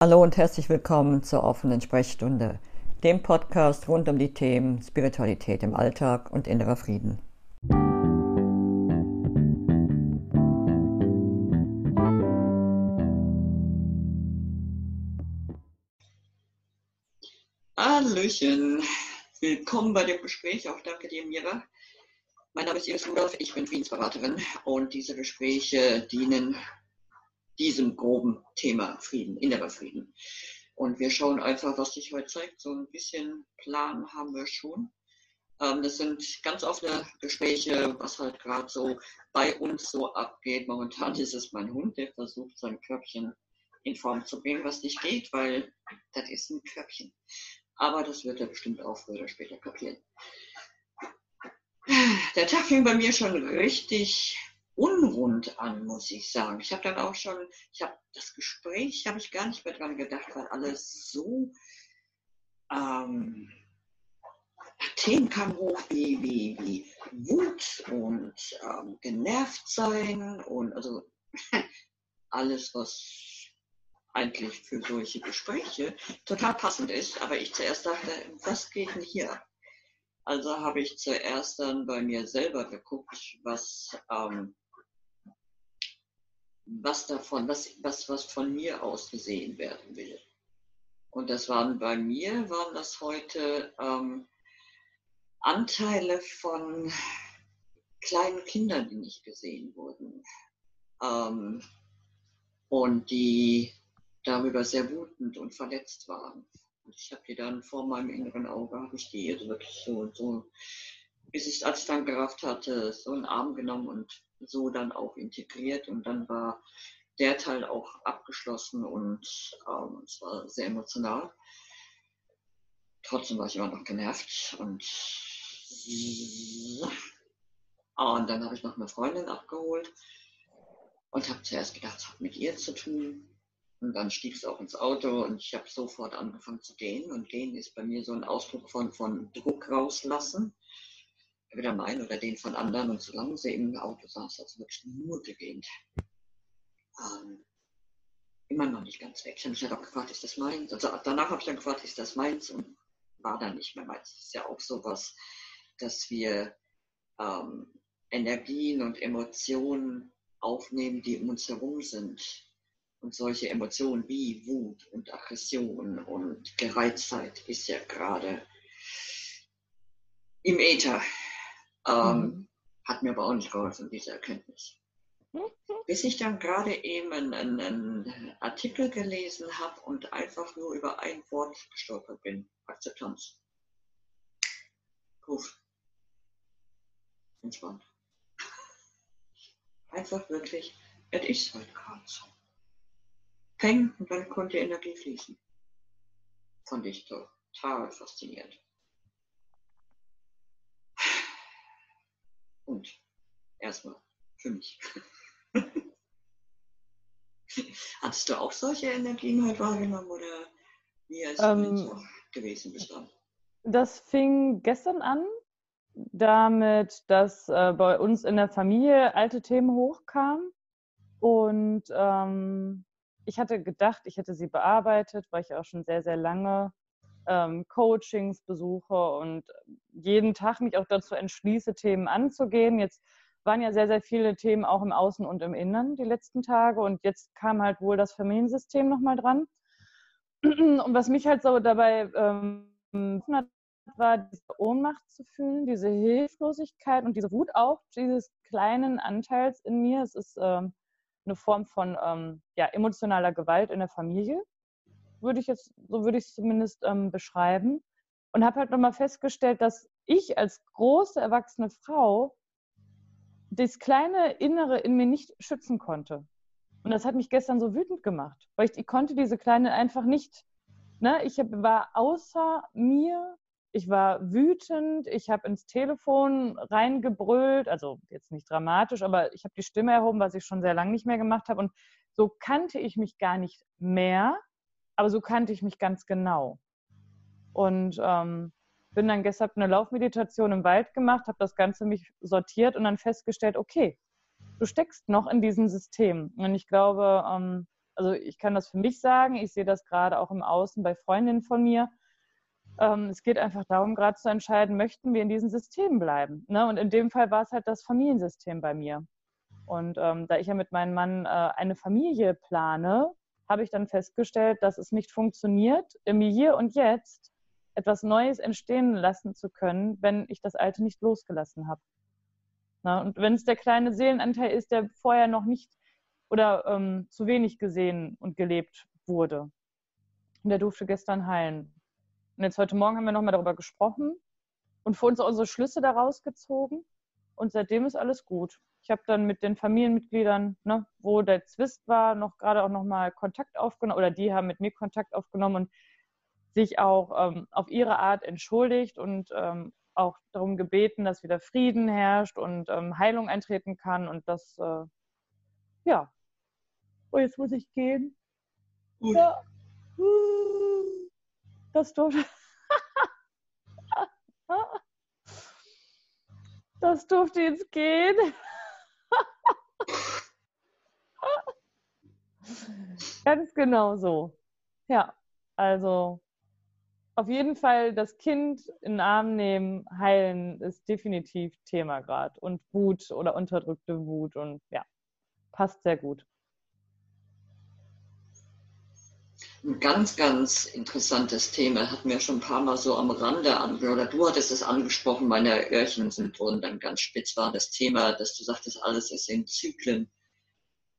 Hallo und herzlich willkommen zur offenen Sprechstunde, dem Podcast rund um die Themen Spiritualität im Alltag und innerer Frieden. Hallöchen, willkommen bei dem Gespräch. Auch danke dir, Mira. Mein Name ist Iris Rudolph, ich bin Friedensberaterin und diese Gespräche dienen diesem groben Thema Frieden, innerer Frieden. Und wir schauen einfach, was sich heute zeigt. So ein bisschen Plan haben wir schon. Ähm, das sind ganz offene Gespräche, was halt gerade so bei uns so abgeht. Momentan ist es mein Hund, der versucht, sein Körbchen in Form zu bringen, was nicht geht, weil das ist ein Körbchen. Aber das wird er bestimmt auch früher oder später kapieren. Der Tag fing bei mir schon richtig unrund an, muss ich sagen. Ich habe dann auch schon, ich habe das Gespräch, habe ich gar nicht mehr dran gedacht, weil alles so ähm, Themen kamen hoch wie, wie, wie Wut und ähm, genervt sein und also alles, was eigentlich für solche Gespräche total passend ist. Aber ich zuerst dachte, was geht denn hier? Also habe ich zuerst dann bei mir selber geguckt, was ähm, was davon, was, was, was von mir aus gesehen werden will. Und das waren bei mir, waren das heute ähm, Anteile von kleinen Kindern, die nicht gesehen wurden. Ähm, und die darüber sehr wütend und verletzt waren. Und ich habe die dann vor meinem inneren Auge, habe ich die wirklich so, so, bis ich, als ich dann gerafft hatte, so einen Arm genommen und so dann auch integriert und dann war der Teil auch abgeschlossen und ähm, es war sehr emotional. Trotzdem war ich immer noch genervt und, und dann habe ich noch eine Freundin abgeholt und habe zuerst gedacht, es hat mit ihr zu tun. Und dann stieg es auch ins Auto und ich habe sofort angefangen zu gehen. Und gehen ist bei mir so ein Ausdruck von, von Druck rauslassen entweder meinen oder den von anderen. Und solange sie im Auto saß, also wirklich nur gewähnt, ähm, immer noch nicht ganz weg. Ich habe mich halt auch gefragt, ist das meins? Also danach habe ich dann gefragt, ist das meins? Und war dann nicht mehr meins. Das ist ja auch sowas, dass wir ähm, Energien und Emotionen aufnehmen, die um uns herum sind. Und solche Emotionen wie Wut und Aggression und Gereiztheit ist ja gerade im Äther. Ähm, mhm. Hat mir aber auch nicht geholfen, diese Erkenntnis. Bis ich dann gerade eben einen, einen Artikel gelesen habe und einfach nur über ein Wort gestolpert bin. Akzeptanz. Puff. Entspannt. Einfach wirklich, es ist halt gerade so. Peng und dann konnte Energie fließen. Fand ich total faszinierend. Und erstmal für mich. Hattest du auch solche Energien heute wahrgenommen oder wie ist ähm, es gewesen bislang? Das fing gestern an, damit, dass äh, bei uns in der Familie alte Themen hochkamen. Und ähm, ich hatte gedacht, ich hätte sie bearbeitet, weil ich auch schon sehr, sehr lange ähm, Coachings besuche und jeden Tag mich auch dazu entschließe, Themen anzugehen. Jetzt waren ja sehr, sehr viele Themen auch im Außen und im Innern die letzten Tage und jetzt kam halt wohl das Familiensystem nochmal dran. Und was mich halt so dabei ähm, war, diese Ohnmacht zu fühlen, diese Hilflosigkeit und diese Wut auch dieses kleinen Anteils in mir. Es ist ähm, eine Form von ähm, ja, emotionaler Gewalt in der Familie, würde ich jetzt, so würde ich es zumindest ähm, beschreiben. Und habe halt nochmal festgestellt, dass ich als große erwachsene Frau das kleine Innere in mir nicht schützen konnte. Und das hat mich gestern so wütend gemacht, weil ich, ich konnte diese kleine einfach nicht, ne, ich hab, war außer mir, ich war wütend, ich habe ins Telefon reingebrüllt, also jetzt nicht dramatisch, aber ich habe die Stimme erhoben, was ich schon sehr lange nicht mehr gemacht habe. Und so kannte ich mich gar nicht mehr aber so kannte ich mich ganz genau. Und ähm, bin dann gestern eine Laufmeditation im Wald gemacht, habe das Ganze mich sortiert und dann festgestellt, okay, du steckst noch in diesem System. Und ich glaube, ähm, Also ich kann das für mich sagen, ich sehe das gerade auch im Außen bei Freundinnen von mir. Ähm, es geht einfach darum, gerade zu entscheiden, möchten wir in diesem System bleiben. Ne? Und in dem Fall war es halt das Familiensystem bei mir. Und ähm, da ich ja mit meinem Mann äh, eine Familie plane, habe ich dann festgestellt, dass es nicht funktioniert, im Hier und Jetzt etwas Neues entstehen lassen zu können, wenn ich das Alte nicht losgelassen habe. Na, und wenn es der kleine Seelenanteil ist, der vorher noch nicht oder ähm, zu wenig gesehen und gelebt wurde. Und der durfte gestern heilen. Und jetzt heute Morgen haben wir nochmal darüber gesprochen und für uns unsere Schlüsse daraus gezogen. Und seitdem ist alles gut. Ich habe dann mit den Familienmitgliedern, ne, wo der Zwist war, noch gerade auch nochmal Kontakt aufgenommen oder die haben mit mir Kontakt aufgenommen und sich auch ähm, auf ihre Art entschuldigt und ähm, auch darum gebeten, dass wieder Frieden herrscht und ähm, Heilung eintreten kann und das, äh, ja. Oh, jetzt muss ich gehen. Gut. Ja. Das durfte. das durfte jetzt gehen. Ganz genau so. Ja, also auf jeden Fall das Kind in den Arm nehmen, heilen ist definitiv Thema gerade. Und Wut oder unterdrückte Wut und ja, passt sehr gut. Ein ganz, ganz interessantes Thema, hatten wir schon ein paar Mal so am Rande oder du hattest es angesprochen, meine Öhrchen sind dann ganz spitz, war das Thema, dass du sagtest, alles ist in Zyklen.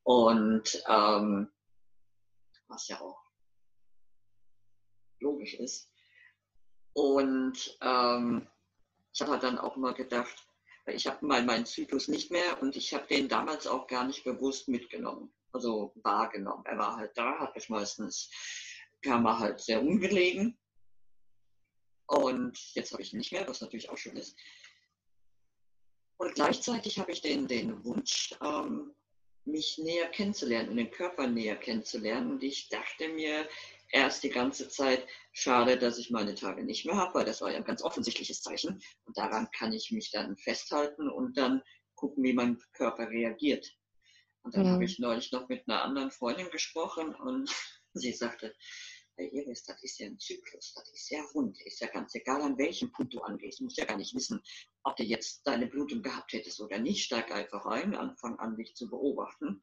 Und ähm, was ja auch logisch ist. Und ähm, ich habe halt dann auch mal gedacht, ich habe mal meinen Zyklus nicht mehr und ich habe den damals auch gar nicht bewusst mitgenommen, also wahrgenommen. Er war halt da, hat mich meistens, kam er halt sehr ungelegen. Und jetzt habe ich ihn nicht mehr, was natürlich auch schön ist. Und gleichzeitig habe ich den, den Wunsch, ähm, mich näher kennenzulernen und den Körper näher kennenzulernen. Und ich dachte mir, erst die ganze Zeit, schade, dass ich meine Tage nicht mehr habe, weil das war ja ein ganz offensichtliches Zeichen. Und daran kann ich mich dann festhalten und dann gucken, wie mein Körper reagiert. Und dann mhm. habe ich neulich noch mit einer anderen Freundin gesprochen und sie sagte, bei Iris, das ist ja ein Zyklus, das ist ja rund, ist ja ganz egal, an welchem Punkt du angehst. Du musst ja gar nicht wissen, ob du jetzt deine Blutung gehabt hättest oder nicht. Steig einfach rein, anfang an, dich zu beobachten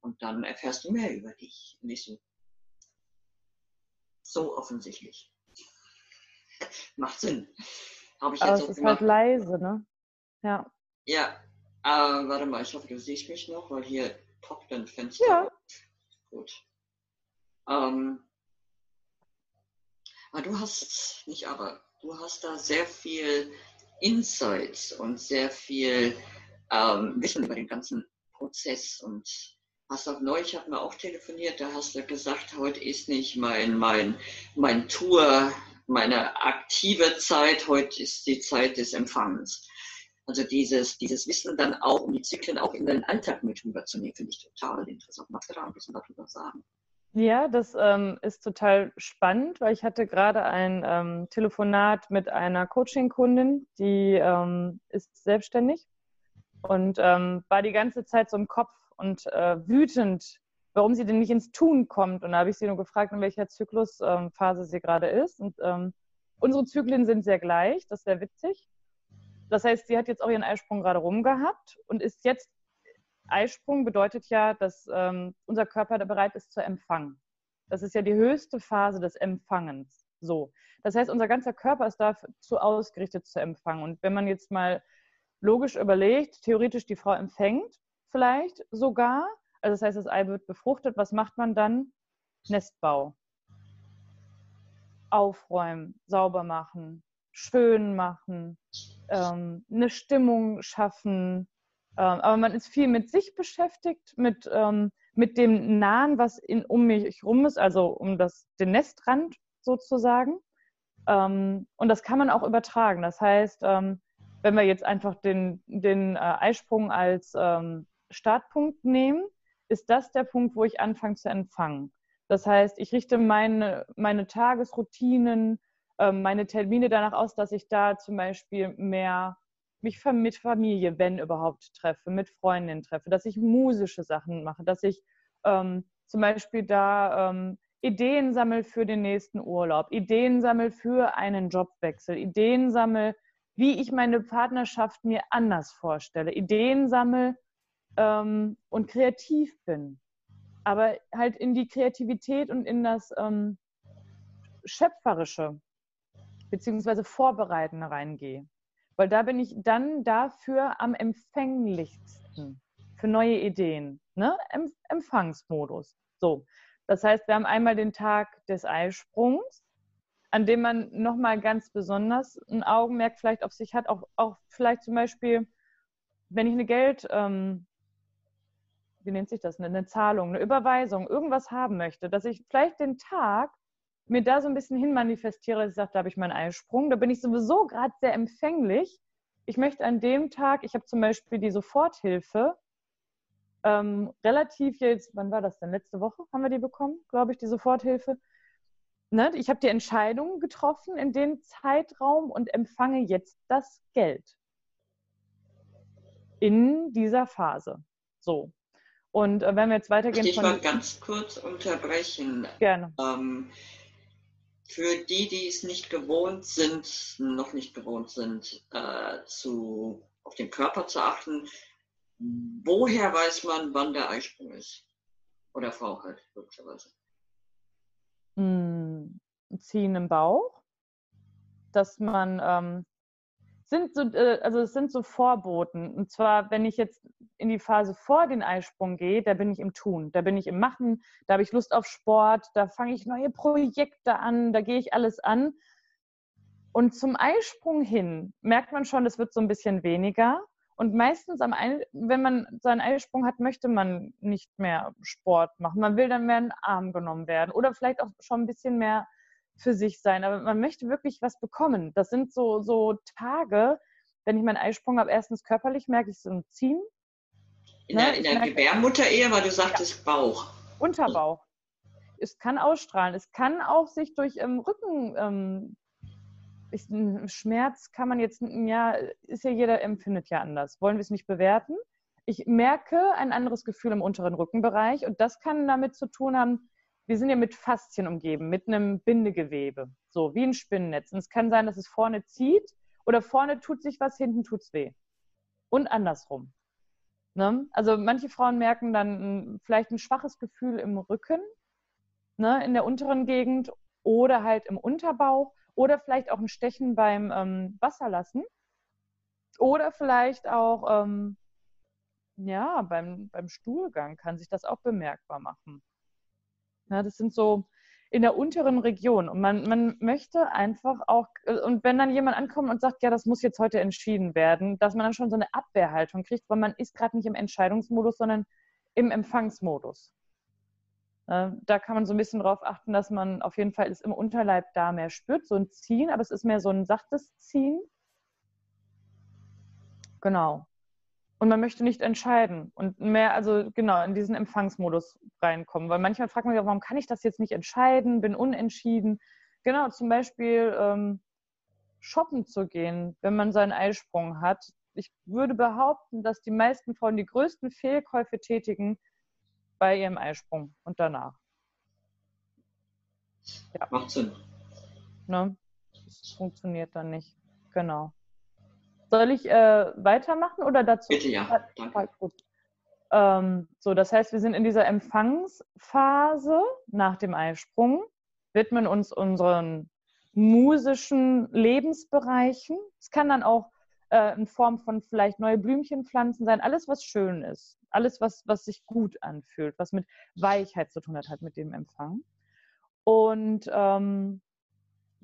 und dann erfährst du mehr über dich. Und ich so, so offensichtlich. Macht Sinn. Habe ich Aber jetzt es ist halt leise, ne? Ja. Ja. Äh, warte mal, ich hoffe, du siehst mich noch, weil hier poppt ein Fenster. Ja. Gut. Ähm, aber du hast, nicht aber, du hast da sehr viel Insights und sehr viel ähm, Wissen über den ganzen Prozess und hast auch neulich hatten wir auch telefoniert, da hast du gesagt, heute ist nicht mein, mein, mein Tour, meine aktive Zeit, heute ist die Zeit des Empfangens. Also dieses, dieses Wissen dann auch, um die Zyklen auch in den Alltag mit rüberzunehmen, finde ich total interessant. Magst du da ein bisschen darüber sagen? Ja, das ähm, ist total spannend, weil ich hatte gerade ein ähm, Telefonat mit einer Coaching-Kundin, die ähm, ist selbstständig und ähm, war die ganze Zeit so im Kopf und äh, wütend, warum sie denn nicht ins Tun kommt. Und da habe ich sie nur gefragt, in welcher Zyklusphase sie gerade ist. Und ähm, unsere Zyklen sind sehr gleich, das ist sehr witzig. Das heißt, sie hat jetzt auch ihren Eisprung gerade rumgehabt und ist jetzt, Eisprung bedeutet ja, dass ähm, unser Körper bereit ist zu empfangen. Das ist ja die höchste Phase des Empfangens. So. Das heißt, unser ganzer Körper ist dazu ausgerichtet zu empfangen. Und wenn man jetzt mal logisch überlegt, theoretisch die Frau empfängt, vielleicht sogar. Also das heißt, das Ei wird befruchtet. Was macht man dann? Nestbau. Aufräumen, sauber machen, schön machen, ähm, eine Stimmung schaffen. Ähm, aber man ist viel mit sich beschäftigt, mit, ähm, mit dem Nahen, was in, um mich rum ist, also um das, den Nestrand sozusagen. Ähm, und das kann man auch übertragen. Das heißt, wenn wir jetzt einfach den, den äh, Eisprung als Startpunkt nehmen, ist das der Punkt, wo ich anfange zu empfangen. Das heißt, ich richte meine, meine Tagesroutinen, meine Termine danach aus, dass ich da zum Beispiel mehr mich mit Familie, wenn überhaupt, treffe, mit Freundinnen treffe, dass ich musische Sachen mache, dass ich ähm, zum Beispiel da ähm, Ideen sammle für den nächsten Urlaub, Ideen sammle für einen Jobwechsel, Ideen sammle, wie ich meine Partnerschaft mir anders vorstelle, Ideen sammle ähm, und kreativ bin. Aber halt in die Kreativität und in das ähm, Schöpferische beziehungsweise Vorbereitende reingehe. Weil da bin ich dann dafür am empfänglichsten für neue Ideen. Ne? Empfangsmodus. So. Das heißt, wir haben einmal den Tag des Eisprungs, an dem man nochmal ganz besonders ein Augenmerk vielleicht auf sich hat, auch, auch vielleicht zum Beispiel, wenn ich eine Geld, ähm, wie nennt sich das, eine Zahlung, eine Überweisung, irgendwas haben möchte, dass ich vielleicht den Tag mir da so ein bisschen hin manifestiere, dass ich sage, da habe ich meinen Eisprung, da bin ich sowieso gerade sehr empfänglich. Ich möchte an dem Tag, ich habe zum Beispiel die Soforthilfe, ähm, relativ jetzt, wann war das denn? Letzte Woche haben wir die bekommen, glaube ich, die Soforthilfe. Ne? Ich habe die Entscheidung getroffen in dem Zeitraum und empfange jetzt das Geld. In dieser Phase. So. Und äh, wenn wir jetzt weitergehen. Ich mal ganz kurz unterbrechen. Gerne. Ähm, für die, die es nicht gewohnt sind, noch nicht gewohnt sind, äh, zu, auf den Körper zu achten, woher weiß man, wann der Eisprung ist? Oder Frau halt, logischerweise. Hm, ziehen im Bauch, dass man ähm, sind so, äh, also es sind so Vorboten. Und zwar, wenn ich jetzt in die Phase vor den Eisprung gehe, da bin ich im Tun, da bin ich im Machen, da habe ich Lust auf Sport, da fange ich neue Projekte an, da gehe ich alles an. Und zum Eisprung hin merkt man schon, es wird so ein bisschen weniger. Und meistens, am Ein wenn man seinen Eisprung hat, möchte man nicht mehr Sport machen. Man will dann mehr in den Arm genommen werden oder vielleicht auch schon ein bisschen mehr für sich sein. Aber man möchte wirklich was bekommen. Das sind so, so Tage, wenn ich meinen Eisprung habe, erstens körperlich merke ich so ein Ziehen. In ne? der, in der Gebärmutter eher, weil du sagtest ja. Bauch. Unterbauch. Es kann ausstrahlen. Es kann auch sich durch ähm, Rücken ähm, ich, Schmerz kann man jetzt, ja, ist ja jeder empfindet ja anders. Wollen wir es nicht bewerten? Ich merke ein anderes Gefühl im unteren Rückenbereich und das kann damit zu tun haben, wir sind ja mit Faszien umgeben, mit einem Bindegewebe, so wie ein Spinnennetz. Und es kann sein, dass es vorne zieht oder vorne tut sich was, hinten tut es weh. Und andersrum. Ne? Also manche Frauen merken dann vielleicht ein schwaches Gefühl im Rücken, ne, in der unteren Gegend oder halt im Unterbauch oder vielleicht auch ein Stechen beim ähm, Wasserlassen oder vielleicht auch ähm, ja, beim, beim Stuhlgang kann sich das auch bemerkbar machen. Ja, das sind so in der unteren Region. Und man, man möchte einfach auch, und wenn dann jemand ankommt und sagt, ja, das muss jetzt heute entschieden werden, dass man dann schon so eine Abwehrhaltung kriegt, weil man ist gerade nicht im Entscheidungsmodus, sondern im Empfangsmodus. Da kann man so ein bisschen darauf achten, dass man auf jeden Fall ist im Unterleib da mehr spürt, so ein Ziehen, aber es ist mehr so ein sachtes Ziehen. Genau. Und man möchte nicht entscheiden und mehr, also genau, in diesen Empfangsmodus reinkommen. Weil manchmal fragt man sich, warum kann ich das jetzt nicht entscheiden, bin unentschieden. Genau, zum Beispiel ähm, shoppen zu gehen, wenn man seinen Eisprung hat. Ich würde behaupten, dass die meisten Frauen die größten Fehlkäufe tätigen bei ihrem Eisprung und danach. Ja. Macht Sinn. Ne? Das funktioniert dann nicht. Genau. Soll ich äh, weitermachen oder dazu? Bitte ja. Danke. Gut. Ähm, so, das heißt, wir sind in dieser Empfangsphase nach dem Eisprung, widmen uns unseren musischen Lebensbereichen. Es kann dann auch äh, in Form von vielleicht neue Blümchenpflanzen sein, alles, was schön ist, alles, was, was sich gut anfühlt, was mit Weichheit zu tun hat, hat mit dem Empfang. Und ähm,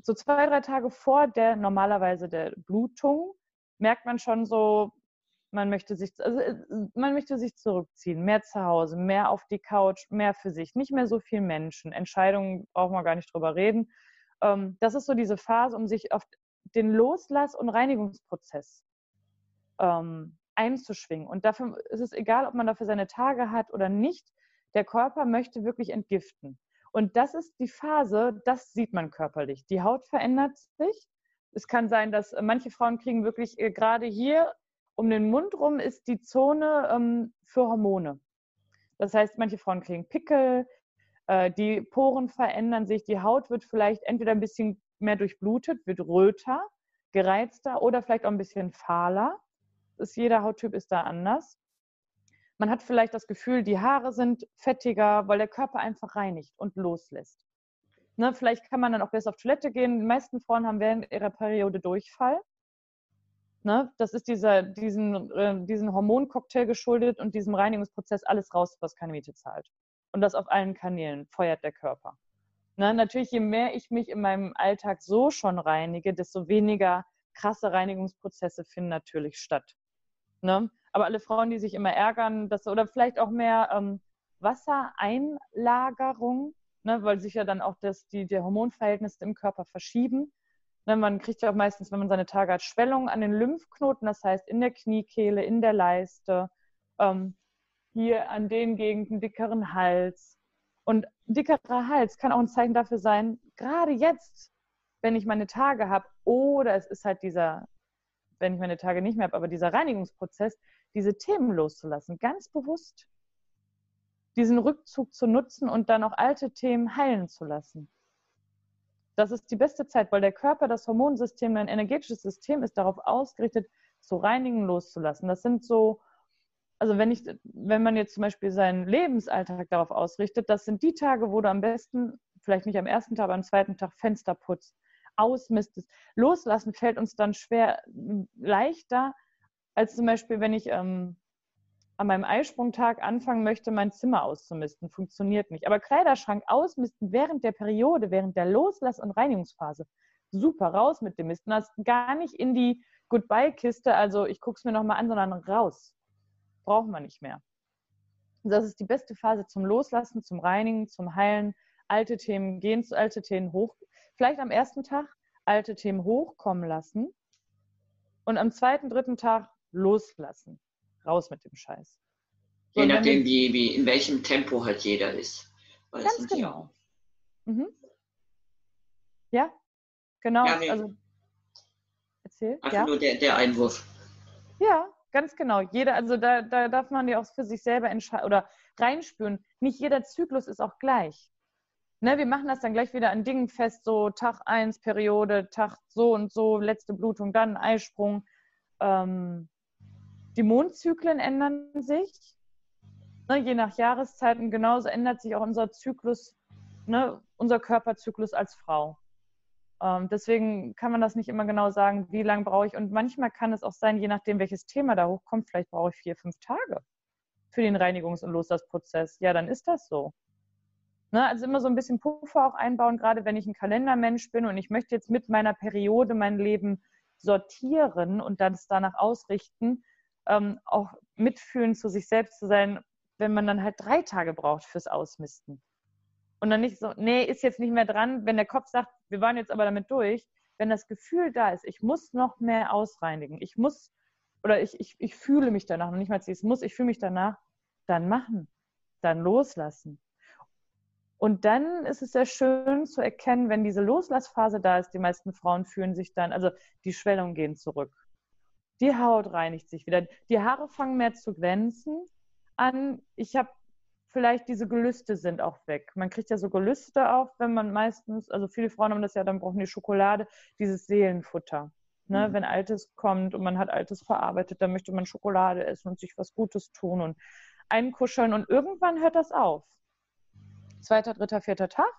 so zwei, drei Tage vor der normalerweise der Blutung merkt man schon so, man möchte sich, also äh, man möchte sich zurückziehen, mehr zu Hause, mehr auf die Couch, mehr für sich, nicht mehr so viel Menschen. Entscheidungen brauchen wir gar nicht drüber reden. Ähm, das ist so diese Phase, um sich auf den Loslass- und Reinigungsprozess ähm, einzuschwingen. Und dafür ist es egal, ob man dafür seine Tage hat oder nicht. Der Körper möchte wirklich entgiften. Und das ist die Phase, das sieht man körperlich. Die Haut verändert sich, es kann sein, dass äh, manche Frauen kriegen wirklich äh, gerade hier um den Mund rum ist die Zone ähm, für Hormone. Das heißt, manche Frauen kriegen Pickel, äh, die Poren verändern sich, die Haut wird vielleicht entweder ein bisschen mehr durchblutet, wird röter, gereizter oder vielleicht auch ein bisschen fahler. Ist, jeder Hauttyp ist da anders. Man hat vielleicht das Gefühl, die Haare sind fettiger, weil der Körper einfach reinigt und loslässt. Ne, vielleicht kann man dann auch besser auf Toilette gehen. Die meisten Frauen haben während ihrer Periode Durchfall. Ne, das ist dieser, diesen, äh, diesen Hormoncocktail geschuldet und diesem Reinigungsprozess alles raus, was keine Miete zahlt. Und das auf allen Kanälen feuert der Körper. Ne, natürlich, je mehr ich mich in meinem Alltag so schon reinige, desto weniger krasse Reinigungsprozesse finden natürlich statt. Ne? Aber alle Frauen, die sich immer ärgern, dass, oder vielleicht auch mehr ähm, Wassereinlagerung, ne, weil sich ja dann auch das, die, die Hormonverhältnisse im Körper verschieben. Ne, man kriegt ja auch meistens, wenn man seine Tage hat, Schwellungen an den Lymphknoten, das heißt in der Kniekehle, in der Leiste, ähm, hier an den Gegenden dickeren Hals. Und dickerer Hals kann auch ein Zeichen dafür sein, gerade jetzt, wenn ich meine Tage habe, oder es ist halt dieser, wenn ich meine Tage nicht mehr habe, aber dieser Reinigungsprozess, diese Themen loszulassen, ganz bewusst diesen Rückzug zu nutzen und dann auch alte Themen heilen zu lassen. Das ist die beste Zeit, weil der Körper, das Hormonsystem, ein energetisches System ist darauf ausgerichtet, zu reinigen, loszulassen. Das sind so, also wenn ich, wenn man jetzt zum Beispiel seinen Lebensalltag darauf ausrichtet, das sind die Tage, wo du am besten, vielleicht nicht am ersten Tag, aber am zweiten Tag Fenster putzt, ausmistest. Loslassen fällt uns dann schwer, leichter, als zum Beispiel, wenn ich ähm, an meinem Eisprungtag anfangen möchte, mein Zimmer auszumisten. Funktioniert nicht. Aber Kleiderschrank ausmisten während der Periode, während der Loslass- und Reinigungsphase. Super, raus mit dem Misten. Das gar nicht in die Goodbye-Kiste, also ich gucke es mir nochmal an, sondern raus. Brauchen wir nicht mehr. Das ist die beste Phase zum Loslassen, zum Reinigen, zum Heilen. Alte Themen gehen zu alte Themen hoch. Vielleicht am ersten Tag alte Themen hochkommen lassen und am zweiten, dritten Tag loslassen raus mit dem Scheiß. Je nachdem, wie, wie, in welchem Tempo halt jeder ist. Weil ganz genau. Mhm. Ja, genau. Ja, nee. also, erzähl. Einfach ja. nur der, der Einwurf. Ja, ganz genau. Jeder, also da, da darf man ja auch für sich selber entscheiden oder reinspüren. Nicht jeder Zyklus ist auch gleich. Ne, wir machen das dann gleich wieder an Dingen fest, so Tag 1, Periode, Tag so und so, letzte Blutung, dann Eisprung. Ähm, die Mondzyklen ändern sich, ne, je nach Jahreszeiten. Genauso ändert sich auch unser Zyklus, ne, unser Körperzyklus als Frau. Ähm, deswegen kann man das nicht immer genau sagen, wie lange brauche ich. Und manchmal kann es auch sein, je nachdem, welches Thema da hochkommt, vielleicht brauche ich vier, fünf Tage für den Reinigungs- und Loslassprozess. Ja, dann ist das so. Ne, also immer so ein bisschen Puffer auch einbauen, gerade wenn ich ein Kalendermensch bin und ich möchte jetzt mit meiner Periode mein Leben sortieren und dann es danach ausrichten, ähm, auch mitfühlen zu sich selbst zu sein, wenn man dann halt drei Tage braucht fürs Ausmisten. Und dann nicht so, nee, ist jetzt nicht mehr dran, wenn der Kopf sagt, wir waren jetzt aber damit durch, wenn das Gefühl da ist, ich muss noch mehr ausreinigen, ich muss, oder ich, ich, ich fühle mich danach, noch nicht mal, ich muss, ich fühle mich danach, dann machen, dann loslassen. Und dann ist es sehr schön zu erkennen, wenn diese Loslassphase da ist, die meisten Frauen fühlen sich dann, also die Schwellungen gehen zurück. Die Haut reinigt sich wieder. Die Haare fangen mehr zu glänzen an. Ich habe vielleicht diese Gelüste sind auch weg. Man kriegt ja so Gelüste auch, wenn man meistens, also viele Frauen haben das ja, dann brauchen die Schokolade, dieses Seelenfutter. Ne? Mhm. Wenn Altes kommt und man hat Altes verarbeitet, dann möchte man Schokolade essen und sich was Gutes tun und einkuscheln und irgendwann hört das auf. Zweiter, dritter, vierter Tag.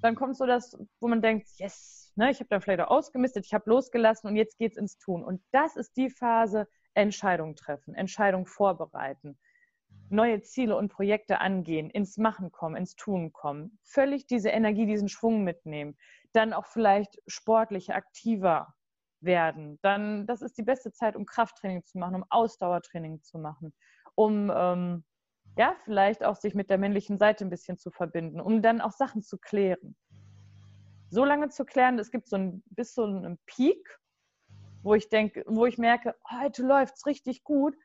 Dann kommt so das, wo man denkt, yes, Ne? Ich habe dann vielleicht auch ausgemistet, ich habe losgelassen und jetzt geht es ins Tun. Und das ist die Phase, Entscheidung treffen, Entscheidung vorbereiten, neue Ziele und Projekte angehen, ins Machen kommen, ins Tun kommen, völlig diese Energie, diesen Schwung mitnehmen, dann auch vielleicht sportlich aktiver werden. Dann, das ist die beste Zeit, um Krafttraining zu machen, um Ausdauertraining zu machen, um ähm, ja, vielleicht auch sich mit der männlichen Seite ein bisschen zu verbinden, um dann auch Sachen zu klären so lange zu klären, es gibt so ein, bis so einen Peak, wo ich denke, wo ich merke, heute läuft es richtig gut.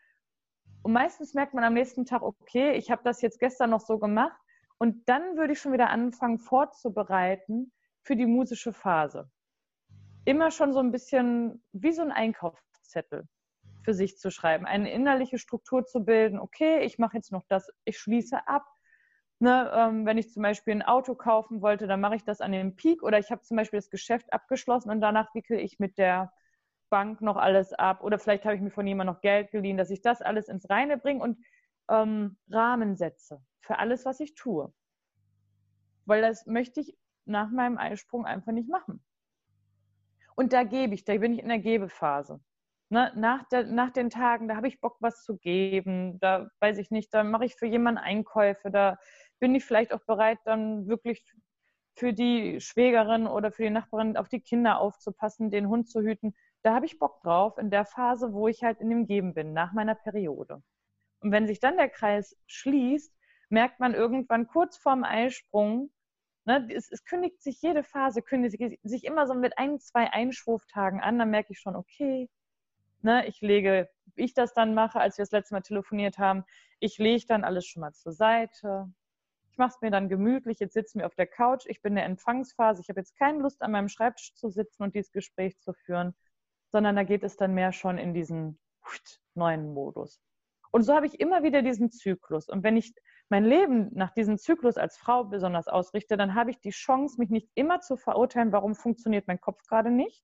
Und meistens merkt man am nächsten Tag, okay, ich habe das jetzt gestern noch so gemacht. Und dann würde ich schon wieder anfangen, vorzubereiten für die musische Phase. Immer schon so ein bisschen wie so ein Einkaufszettel für sich zu schreiben, eine innerliche Struktur zu bilden. Okay, ich mache jetzt noch das, ich schließe ab. Ne, ähm, wenn ich zum Beispiel ein Auto kaufen wollte, dann mache ich das an dem Peak oder ich habe zum Beispiel das Geschäft abgeschlossen und danach wickel ich mit der Bank noch alles ab oder vielleicht habe ich mir von jemandem noch Geld geliehen, dass ich das alles ins Reine bringe und ähm, Rahmen setze für alles, was ich tue. Weil das möchte ich nach meinem Eisprung einfach nicht machen. Und da gebe ich, da bin ich in der Gebephase. Ne, nach, der, nach den Tagen, da habe ich Bock, was zu geben. Da weiß ich nicht, da mache ich für jemanden Einkäufe. Da bin ich vielleicht auch bereit, dann wirklich für die Schwägerin oder für die Nachbarin auf die Kinder aufzupassen, den Hund zu hüten. Da habe ich Bock drauf in der Phase, wo ich halt in dem Geben bin, nach meiner Periode. Und wenn sich dann der Kreis schließt, merkt man irgendwann kurz vorm Eisprung, ne, es, es, kündigt sich jede Phase, kündigt sich immer so mit ein, zwei Einschwurftagen an, dann merke ich schon, okay, ne, ich lege, wie ich das dann mache, als wir das letzte Mal telefoniert haben, ich lege dann alles schon mal zur Seite. Ich mache es mir dann gemütlich, jetzt sitzen wir auf der Couch, ich bin in der Empfangsphase, ich habe jetzt keine Lust, an meinem Schreibtisch zu sitzen und dieses Gespräch zu führen, sondern da geht es dann mehr schon in diesen neuen Modus. Und so habe ich immer wieder diesen Zyklus. Und wenn ich mein Leben nach diesem Zyklus als Frau besonders ausrichte, dann habe ich die Chance, mich nicht immer zu verurteilen, warum funktioniert mein Kopf gerade nicht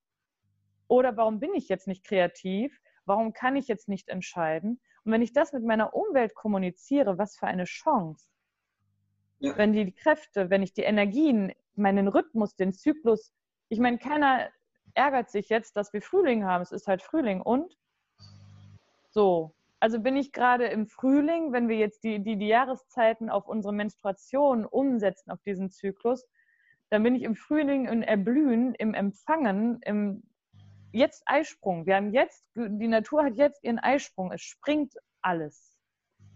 oder warum bin ich jetzt nicht kreativ, warum kann ich jetzt nicht entscheiden. Und wenn ich das mit meiner Umwelt kommuniziere, was für eine Chance. Ja. Wenn die Kräfte, wenn ich die Energien, meinen Rhythmus, den Zyklus, ich meine, keiner ärgert sich jetzt, dass wir Frühling haben. Es ist halt Frühling und so. Also bin ich gerade im Frühling, wenn wir jetzt die, die, die Jahreszeiten auf unsere Menstruation umsetzen, auf diesen Zyklus, dann bin ich im Frühling im Erblühen, im Empfangen, im jetzt Eisprung. Wir haben jetzt, die Natur hat jetzt ihren Eisprung. Es springt alles.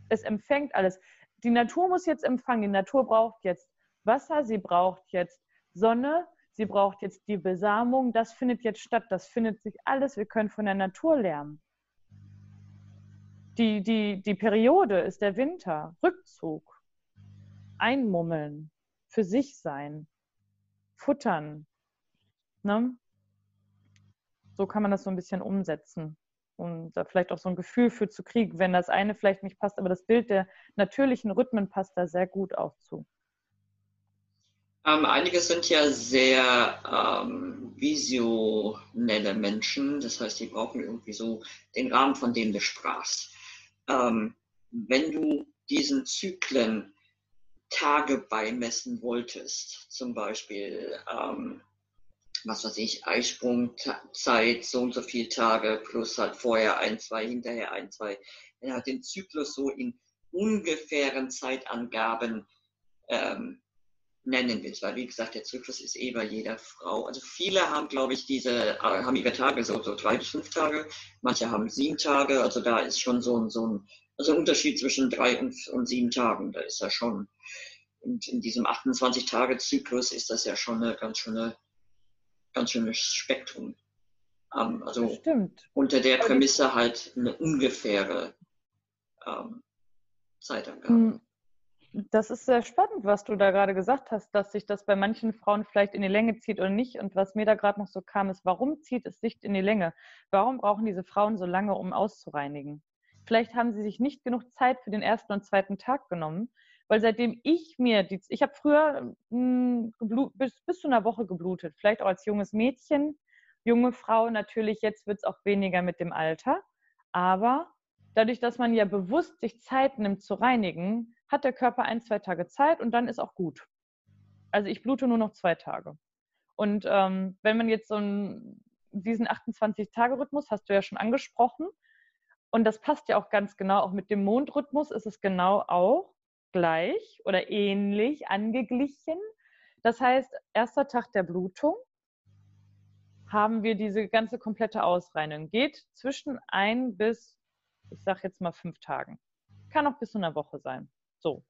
Es empfängt alles. Die Natur muss jetzt empfangen. Die Natur braucht jetzt Wasser, sie braucht jetzt Sonne, sie braucht jetzt die Besamung. Das findet jetzt statt. Das findet sich alles. Wir können von der Natur lernen. Die, die, die Periode ist der Winter, Rückzug, einmummeln, für sich sein, futtern. Ne? So kann man das so ein bisschen umsetzen und da vielleicht auch so ein Gefühl für zu kriegen, wenn das eine vielleicht nicht passt, aber das Bild der natürlichen Rhythmen passt da sehr gut auch zu. Ähm, einige sind ja sehr ähm, visionelle Menschen, das heißt, die brauchen irgendwie so den Rahmen, von dem du sprachst ähm, wenn du diesen Zyklen Tage beimessen wolltest, zum Beispiel, ähm, was weiß ich, Eisprungzeit, so und so viele Tage, plus halt vorher ein, zwei, hinterher ein, zwei, wenn halt den Zyklus so in ungefähren Zeitangaben ähm, nennen willst, weil wie gesagt, der Zyklus ist eh bei jeder Frau. Also viele haben, glaube ich, diese, äh, haben ihre Tage so, so drei bis fünf Tage, manche haben sieben Tage, also da ist schon so ein, so ein, also ein Unterschied zwischen drei und, und sieben Tagen, da ist ja schon. Und in diesem 28-Tage-Zyklus ist das ja schon eine ganz schöne, ganz schönes Spektrum. Ähm, also unter der Prämisse halt eine ungefähre ähm, Zeitangabe. Hm. Das ist sehr spannend, was du da gerade gesagt hast, dass sich das bei manchen Frauen vielleicht in die Länge zieht oder nicht. Und was mir da gerade noch so kam, ist, warum zieht es sich in die Länge? Warum brauchen diese Frauen so lange, um auszureinigen? Vielleicht haben sie sich nicht genug Zeit für den ersten und zweiten Tag genommen, weil seitdem ich mir, die, ich habe früher mh, hm, bis, bis zu einer Woche geblutet, vielleicht auch als junges Mädchen, junge Frau natürlich, jetzt wird es auch weniger mit dem Alter, aber dadurch, dass man ja bewusst sich Zeit nimmt zu reinigen, hat der Körper ein, zwei Tage Zeit und dann ist auch gut. Also ich blute nur noch zwei Tage. Und ähm, wenn man jetzt so einen, diesen 28-Tage-Rhythmus, hast du ja schon angesprochen, und das passt ja auch ganz genau, auch mit dem Mondrhythmus ist es genau auch gleich oder ähnlich angeglichen. Das heißt, erster Tag der Blutung haben wir diese ganze komplette Ausreinigung. Geht zwischen ein bis, ich sage jetzt mal fünf Tagen. Kann auch bis zu einer Woche sein. So.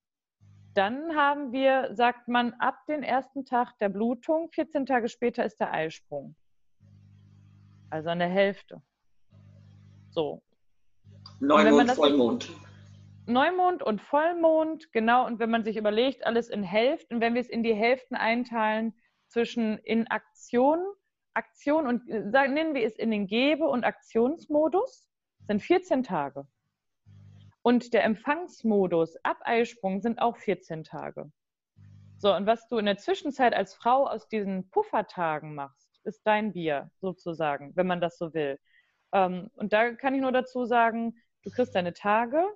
Dann haben wir, sagt man, ab dem ersten Tag der Blutung, 14 Tage später ist der Eisprung. Also an der Hälfte. So. Neumond, Vollmond. Neumond und Vollmond, genau. Und wenn man sich überlegt, alles in Hälften, wenn wir es in die Hälften einteilen zwischen in Aktion, Aktion und äh, sagen, nennen wir es in den Gebe- und Aktionsmodus, sind 14 Tage. Und der Empfangsmodus ab Eisprung sind auch 14 Tage. So, und was du in der Zwischenzeit als Frau aus diesen Puffertagen machst, ist dein Bier sozusagen, wenn man das so will. Ähm, und da kann ich nur dazu sagen, du kriegst deine Tage,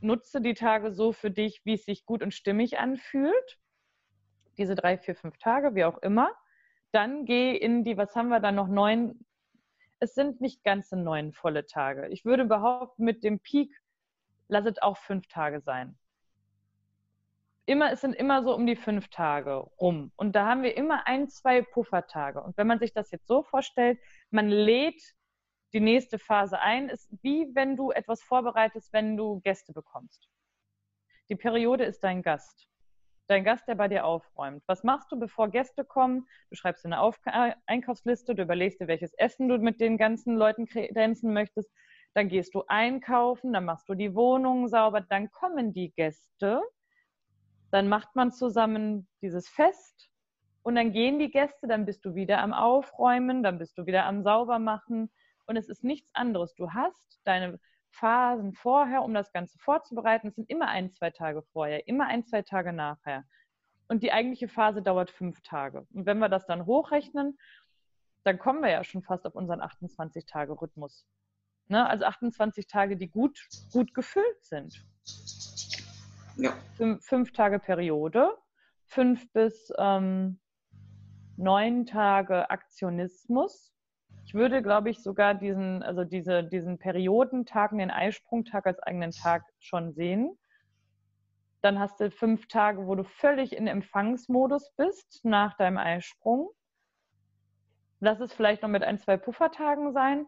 nutze die Tage so für dich, wie es sich gut und stimmig anfühlt. Diese drei, vier, fünf Tage, wie auch immer. Dann geh in die, was haben wir da noch, neun, es sind nicht ganze neun volle Tage. Ich würde behaupten, mit dem Peak, lass es auch fünf Tage sein immer, es sind immer so um die fünf Tage rum. Und da haben wir immer ein, zwei Puffertage. Und wenn man sich das jetzt so vorstellt, man lädt die nächste Phase ein, ist wie wenn du etwas vorbereitest, wenn du Gäste bekommst. Die Periode ist dein Gast. Dein Gast, der bei dir aufräumt. Was machst du, bevor Gäste kommen? Du schreibst eine Auf Einkaufsliste, du überlegst dir, welches Essen du mit den ganzen Leuten kredenzen möchtest. Dann gehst du einkaufen, dann machst du die Wohnung sauber, dann kommen die Gäste dann macht man zusammen dieses Fest und dann gehen die Gäste, dann bist du wieder am Aufräumen, dann bist du wieder am Saubermachen und es ist nichts anderes. Du hast deine Phasen vorher, um das Ganze vorzubereiten. Es sind immer ein, zwei Tage vorher, immer ein, zwei Tage nachher. Und die eigentliche Phase dauert fünf Tage. Und wenn wir das dann hochrechnen, dann kommen wir ja schon fast auf unseren 28-Tage-Rhythmus. Ne? Also 28 Tage, die gut, gut gefüllt sind. Ja. Fünf, fünf Tage Periode, fünf bis ähm, neun Tage Aktionismus. Ich würde, glaube ich, sogar diesen, also diese, diesen Periodentag, den Eisprungtag als eigenen Tag schon sehen. Dann hast du fünf Tage, wo du völlig in Empfangsmodus bist nach deinem Eisprung. Lass es vielleicht noch mit ein, zwei Puffertagen sein.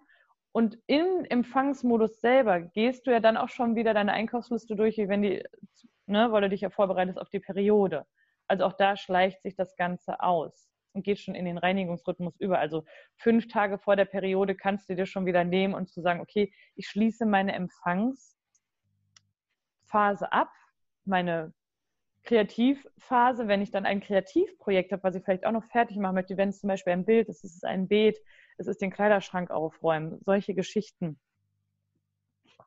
Und im Empfangsmodus selber gehst du ja dann auch schon wieder deine Einkaufsliste durch, wenn die ne, weil du dich ja vorbereitest auf die Periode. Also auch da schleicht sich das Ganze aus und geht schon in den Reinigungsrhythmus über. Also fünf Tage vor der Periode kannst du dir schon wieder nehmen und zu sagen, okay, ich schließe meine Empfangsphase ab, meine Kreativphase, wenn ich dann ein Kreativprojekt habe, was ich vielleicht auch noch fertig machen möchte, wenn es zum Beispiel ein Bild ist, es ist ein Beet, es ist den Kleiderschrank aufräumen, solche Geschichten,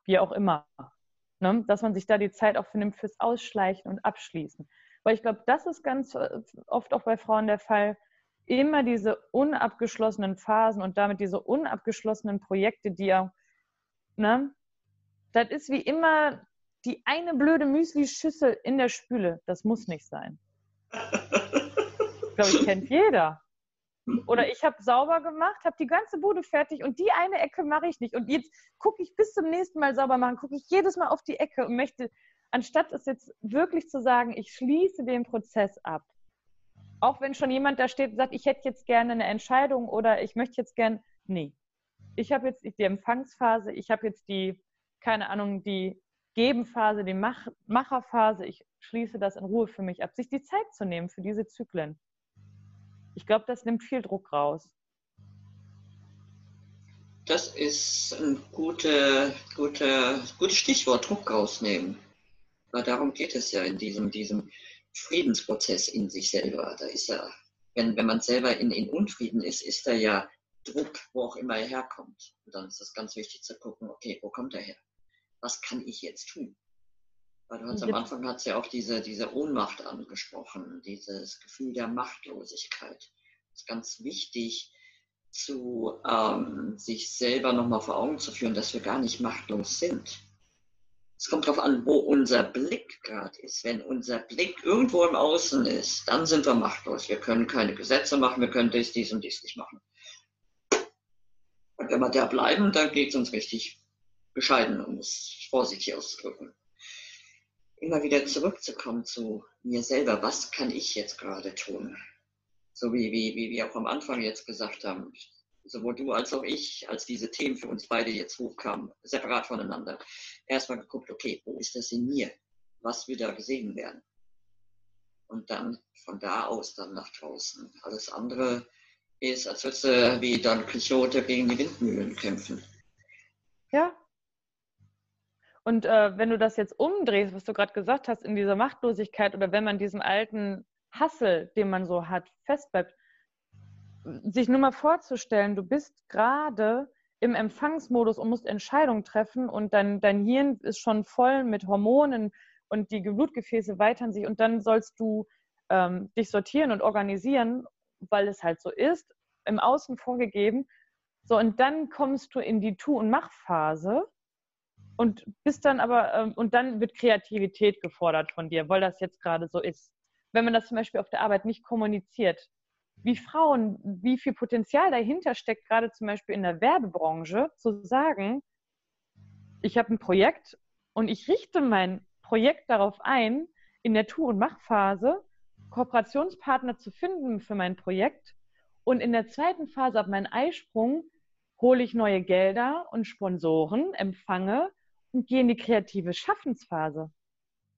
wie auch immer. Ne? Dass man sich da die Zeit auch nimmt fürs Ausschleichen und Abschließen. Weil ich glaube, das ist ganz äh, oft auch bei Frauen der Fall. Immer diese unabgeschlossenen Phasen und damit diese unabgeschlossenen Projekte, die ja, ne, das ist wie immer die eine blöde Müsli-Schüssel in der Spüle. Das muss nicht sein. Ich glaube, ich kennt jeder. Oder ich habe sauber gemacht, habe die ganze Bude fertig und die eine Ecke mache ich nicht. Und jetzt gucke ich bis zum nächsten Mal sauber machen, gucke ich jedes Mal auf die Ecke und möchte, anstatt es jetzt wirklich zu sagen, ich schließe den Prozess ab. Auch wenn schon jemand da steht und sagt, ich hätte jetzt gerne eine Entscheidung oder ich möchte jetzt gerne, nee. Ich habe jetzt die Empfangsphase, ich habe jetzt die, keine Ahnung, die Gebenphase, die Mach Macherphase. Ich schließe das in Ruhe für mich ab, sich die Zeit zu nehmen für diese Zyklen. Ich glaube, das nimmt viel Druck raus. Das ist ein gute, gute, gutes Stichwort, Druck rausnehmen. Weil darum geht es ja in diesem, diesem Friedensprozess in sich selber. Da ist ja, wenn, wenn man selber in, in Unfrieden ist, ist da ja Druck, wo auch immer er herkommt. Und dann ist es ganz wichtig zu gucken, okay, wo kommt er her? Was kann ich jetzt tun? Weil du hast am Anfang hat ja auch diese, diese Ohnmacht angesprochen, dieses Gefühl der Machtlosigkeit. Das ist ganz wichtig, zu ähm, sich selber nochmal vor Augen zu führen, dass wir gar nicht machtlos sind. Es kommt darauf an, wo unser Blick gerade ist. Wenn unser Blick irgendwo im Außen ist, dann sind wir machtlos. Wir können keine Gesetze machen, wir können dies, dies und dies nicht machen. Und wenn wir da bleiben, dann geht es uns richtig bescheiden, um es vorsichtig auszudrücken immer wieder zurückzukommen zu mir selber. Was kann ich jetzt gerade tun? So wie, wie, wie wir auch am Anfang jetzt gesagt haben, sowohl du als auch ich, als diese Themen für uns beide jetzt hochkamen, separat voneinander, erstmal geguckt, okay, wo ist das in mir? Was will da gesehen werden? Und dann von da aus dann nach draußen. Alles andere ist, als würdest du wie Don Quixote gegen die Windmühlen kämpfen. Ja, und äh, wenn du das jetzt umdrehst, was du gerade gesagt hast, in dieser Machtlosigkeit oder wenn man diesem alten Hassel, den man so hat, festbleibt, sich nur mal vorzustellen, du bist gerade im Empfangsmodus und musst Entscheidungen treffen und dein, dein Hirn ist schon voll mit Hormonen und die Blutgefäße weitern sich und dann sollst du ähm, dich sortieren und organisieren, weil es halt so ist, im Außen vorgegeben. So, und dann kommst du in die Tu- und Machphase und bist dann aber, ähm, und dann wird Kreativität gefordert von dir, weil das jetzt gerade so ist. Wenn man das zum Beispiel auf der Arbeit nicht kommuniziert, wie Frauen, wie viel Potenzial dahinter steckt, gerade zum Beispiel in der Werbebranche, zu sagen, ich habe ein Projekt und ich richte mein Projekt darauf ein, in der Tu- und Machphase Kooperationspartner zu finden für mein Projekt und in der zweiten Phase ab meinem Eisprung hole ich neue Gelder und Sponsoren, empfange und gehe in die kreative Schaffensphase.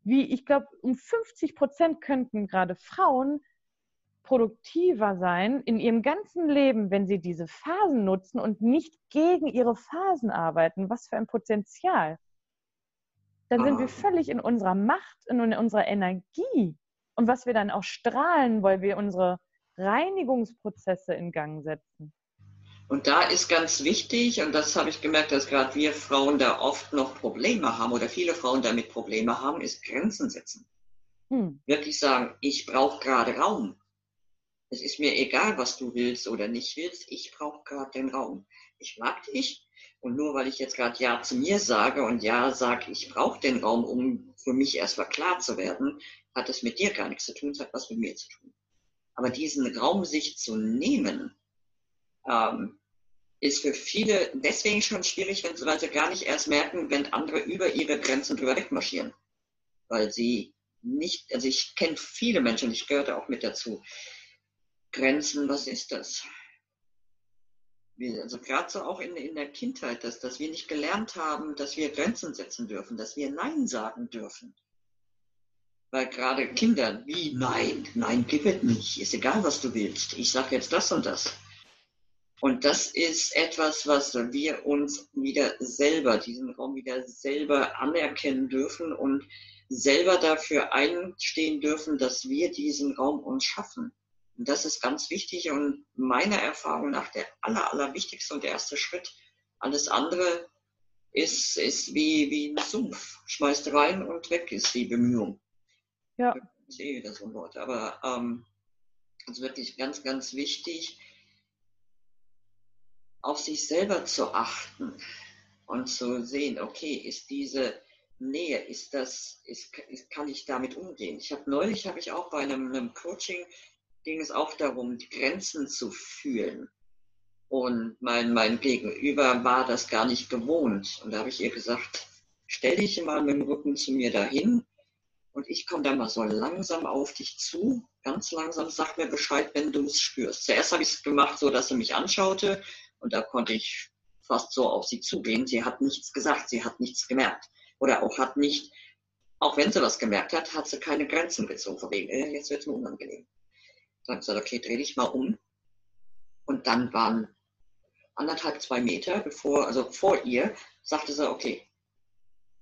Wie ich glaube, um 50 Prozent könnten gerade Frauen produktiver sein in ihrem ganzen Leben, wenn sie diese Phasen nutzen und nicht gegen ihre Phasen arbeiten. Was für ein Potenzial. Dann sind wir ah. völlig in unserer Macht und in unserer Energie. Und was wir dann auch strahlen, weil wir unsere Reinigungsprozesse in Gang setzen. Und da ist ganz wichtig, und das habe ich gemerkt, dass gerade wir Frauen da oft noch Probleme haben oder viele Frauen damit Probleme haben, ist Grenzen setzen. Hm. Wirklich sagen, ich brauche gerade Raum es ist mir egal, was du willst oder nicht willst, ich brauche gerade den Raum. Ich mag dich und nur weil ich jetzt gerade Ja zu mir sage und Ja sage, ich brauche den Raum, um für mich erstmal klar zu werden, hat es mit dir gar nichts zu tun, es hat was mit mir zu tun. Aber diesen Raum sich zu nehmen, ähm, ist für viele deswegen schon schwierig, wenn sie, weil sie gar nicht erst merken, wenn andere über ihre Grenzen drüber wegmarschieren. Weil sie nicht, also ich kenne viele Menschen, ich gehörte auch mit dazu, Grenzen, was ist das? Also gerade so auch in, in der Kindheit, dass, dass wir nicht gelernt haben, dass wir Grenzen setzen dürfen, dass wir Nein sagen dürfen. Weil gerade Kinder, wie Nein, Nein, gib es nicht, ist egal, was du willst, ich sage jetzt das und das. Und das ist etwas, was wir uns wieder selber, diesen Raum wieder selber anerkennen dürfen und selber dafür einstehen dürfen, dass wir diesen Raum uns schaffen. Und das ist ganz wichtig und meiner Erfahrung nach der aller, aller wichtigste und erste Schritt. Alles andere ist, ist wie, wie ein Sumpf. Schmeißt rein und weg ist die Bemühung. Ja. Ich sehe das so ein Wort. Aber ähm, es ist wirklich ganz, ganz wichtig, auf sich selber zu achten und zu sehen, okay, ist diese Nähe, ist das, ist, ist kann ich damit umgehen? Ich habe neulich, habe ich auch bei einem, einem Coaching ging es auch darum, die Grenzen zu fühlen. Und mein, mein Gegenüber war das gar nicht gewohnt. Und da habe ich ihr gesagt, stell dich mal mit dem Rücken zu mir dahin und ich komme dann mal so langsam auf dich zu, ganz langsam, sag mir Bescheid, wenn du es spürst. Zuerst habe ich es gemacht, so dass sie mich anschaute und da konnte ich fast so auf sie zugehen. Sie hat nichts gesagt, sie hat nichts gemerkt. Oder auch hat nicht, auch wenn sie was gemerkt hat, hat sie keine Grenzen gezogen. Äh, jetzt wird es mir unangenehm. Dann gesagt, okay, dreh dich mal um. Und dann waren anderthalb, zwei Meter bevor, also vor ihr, sagte sie, okay,